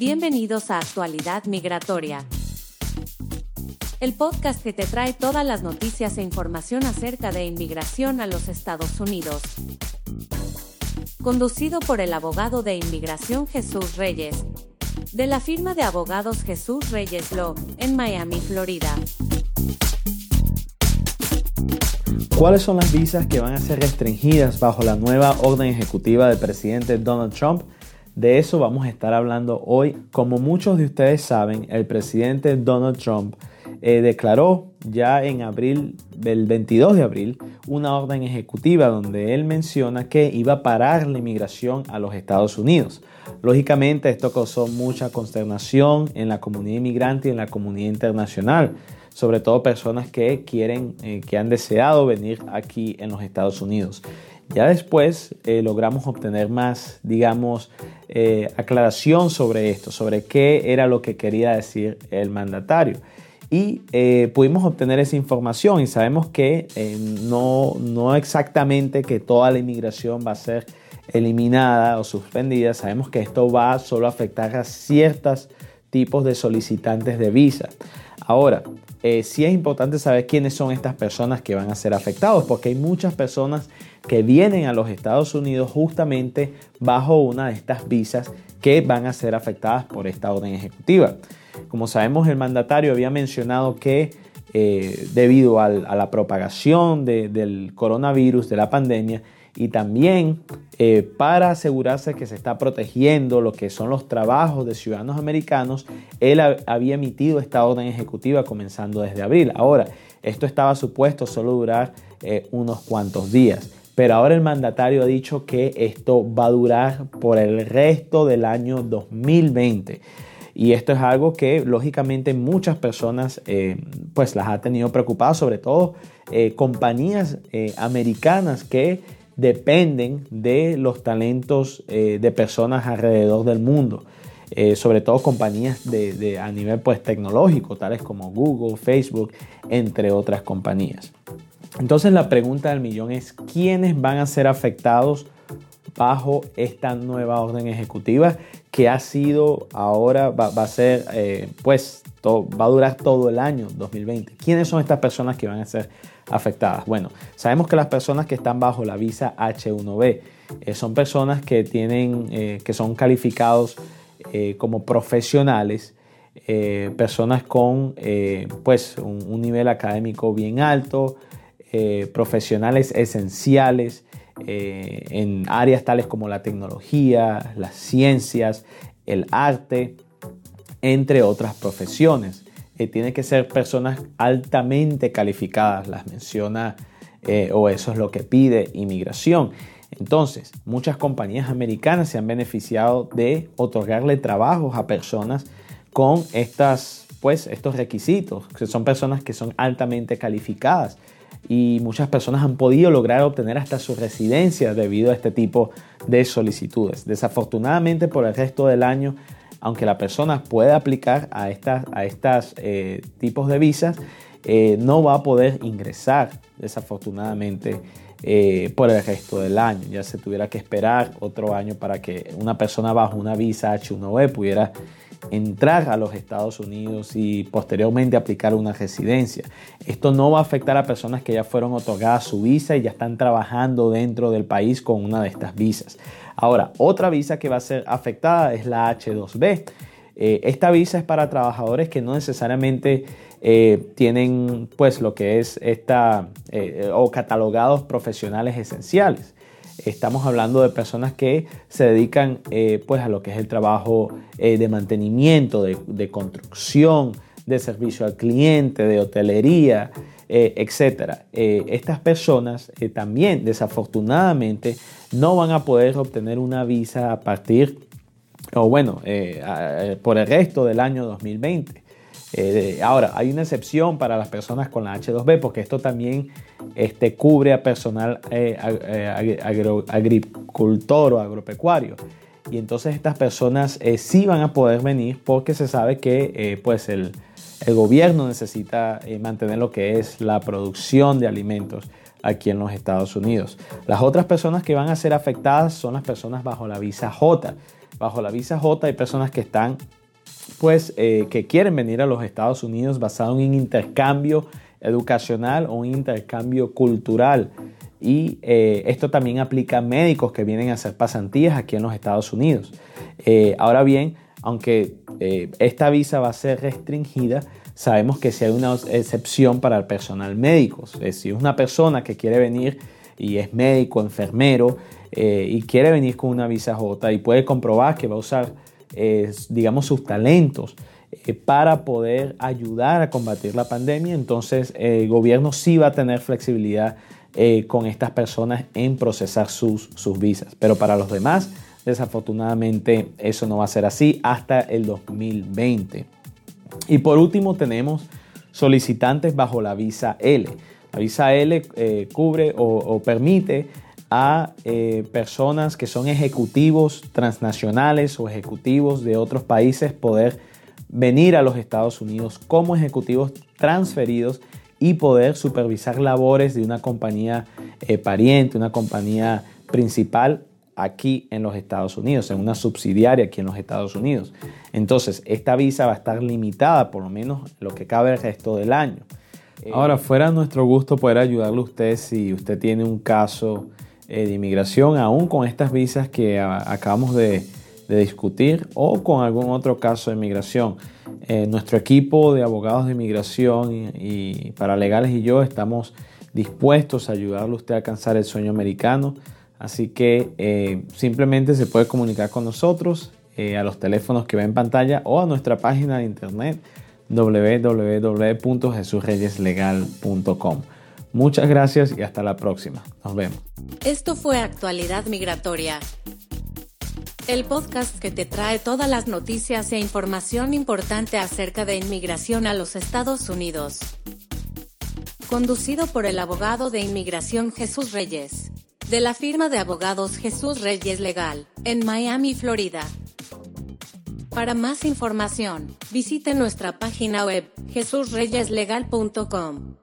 Bienvenidos a Actualidad Migratoria, el podcast que te trae todas las noticias e información acerca de inmigración a los Estados Unidos. Conducido por el abogado de inmigración Jesús Reyes, de la firma de abogados Jesús Reyes Law, en Miami, Florida. ¿Cuáles son las visas que van a ser restringidas bajo la nueva orden ejecutiva del presidente Donald Trump? De eso vamos a estar hablando hoy. Como muchos de ustedes saben, el presidente Donald Trump eh, declaró ya en abril, el 22 de abril, una orden ejecutiva donde él menciona que iba a parar la inmigración a los Estados Unidos. Lógicamente esto causó mucha consternación en la comunidad inmigrante y en la comunidad internacional sobre todo personas que quieren, eh, que han deseado venir aquí en los Estados Unidos. Ya después eh, logramos obtener más, digamos, eh, aclaración sobre esto, sobre qué era lo que quería decir el mandatario. Y pudimos obtener esa información y sabemos que no, no exactamente que toda la inmigración va a ser eliminada o suspendida, sabemos que esto va solo a afectar a ciertos tipos de solicitantes de visa. Ahora, eh, sí es importante saber quiénes son estas personas que van a ser afectados, porque hay muchas personas que vienen a los Estados Unidos justamente bajo una de estas visas que van a ser afectadas por esta orden ejecutiva. Como sabemos, el mandatario había mencionado que eh, debido a la propagación del coronavirus, de la pandemia, y también eh, para asegurarse que se está protegiendo lo que son los trabajos de ciudadanos americanos, él había emitido esta orden ejecutiva comenzando desde abril. Ahora, esto estaba supuesto solo durar eh, unos cuantos días, pero ahora el mandatario ha dicho que esto va a durar por el resto del año 2020. Y esto es algo que lógicamente muchas personas eh, pues las ha tenido preocupadas, sobre todo compañías americanas que dependen de los talentos eh, de personas alrededor del mundo. Eh, sobre todo compañías de, a nivel pues, tecnológico, tales como Google, Facebook, entre otras compañías. Entonces la pregunta del millón es, ¿quiénes van a ser afectados bajo esta nueva orden ejecutiva que ha sido ahora, va, a ser, eh, pues, va a durar todo el año 2020? ¿Quiénes son estas personas que van a ser afectadas? Bueno, sabemos que las personas que están bajo la visa H1B eh, son personas que tienen, eh, que son calificados como profesionales, personas con pues un, nivel académico bien alto, profesionales esenciales en áreas tales como la tecnología, las ciencias, el arte, entre otras profesiones tiene que ser personas altamente calificadas, las menciona eh, o eso es lo que pide inmigración. Entonces, muchas compañías americanas se han beneficiado de otorgarle trabajos a personas con estas, pues, estos requisitos, que son personas que son altamente calificadas y muchas personas han podido lograr obtener hasta su residencia debido a este tipo de solicitudes. Desafortunadamente por el resto del año aunque la persona pueda aplicar a estos a eh, tipos de visas, eh, no va a poder ingresar desafortunadamente eh, por el resto del año. Ya se tuviera que esperar otro año para que una persona bajo una visa H1B pudiera entrar a los Estados Unidos y posteriormente aplicar una residencia. Esto no va a afectar a personas que ya fueron otorgadas su visa y ya están trabajando dentro del país con una de estas visas. Ahora, otra visa que va a ser afectada es la H2B. Eh, esta visa es para trabajadores que no necesariamente eh, tienen pues lo que es esta eh, o catalogados profesionales esenciales. Estamos hablando de personas que se dedican pues a lo que es el trabajo de mantenimiento, de, construcción, de servicio al cliente, de hotelería, etc. estas personas también desafortunadamente no van a poder obtener una visa a partir, o bueno, eh, eh, por el resto del año 2020. Eh, ahora, hay una excepción para las personas con la H2B porque esto también este, cubre a personal agricultor o agropecuario. Y entonces estas personas sí van a poder venir porque se sabe que pues el, el gobierno necesita mantener lo que es la producción de alimentos aquí en los Estados Unidos. Las otras personas que van a ser afectadas son las personas bajo la visa J. bajo la visa J hay personas que están, pues, eh, que quieren venir a los Estados Unidos basado en un intercambio educacional o un intercambio cultural. Y eh, esto también aplica a médicos que vienen a hacer pasantías aquí en los Estados Unidos. Eh, ahora bien, aunque esta visa va a ser restringida, sabemos que si hay una excepción para el personal médico. si es una persona que quiere venir y es médico, enfermero, y quiere venir con una visa J y puede comprobar que va a usar, eh, digamos, sus talentos eh, para poder ayudar a combatir la pandemia, entonces el gobierno sí va a tener flexibilidad con estas personas en procesar sus, sus visas. Pero para los demás, desafortunadamente, eso no va a ser así hasta el 2020. Y por último tenemos solicitantes bajo la visa L. La visa L cubre o permite a eh, personas que son ejecutivos transnacionales o ejecutivos de otros países poder venir a los Estados Unidos como ejecutivos transferidos y poder supervisar labores de una compañía eh, pariente, una compañía principal aquí en los Estados Unidos, en una subsidiaria aquí en los Estados Unidos. Entonces, esta visa va a estar limitada por lo menos lo que cabe el resto del año. Ahora, fuera nuestro gusto poder ayudarle a usted si usted tiene un caso eh, de inmigración, aún con estas visas que acabamos de, discutir o con algún otro caso de inmigración. Eh, nuestro equipo de abogados de inmigración y, paralegales y yo estamos dispuestos a ayudarle a usted a alcanzar el sueño americano. Así que eh, simplemente se puede comunicar con nosotros a los teléfonos que ve en pantalla o a nuestra página de internet www.jesusreyeslegal.com. Muchas gracias y hasta la próxima. Nos vemos. Esto fue Actualidad Migratoria. El podcast que te trae todas las noticias e información importante acerca de inmigración a los Estados Unidos. Conducido por el abogado de inmigración Jesús Reyes, de la firma de abogados Jesús Reyes Legal, en Miami, Florida. Para más información, visite nuestra página web jesusreyeslegal.com.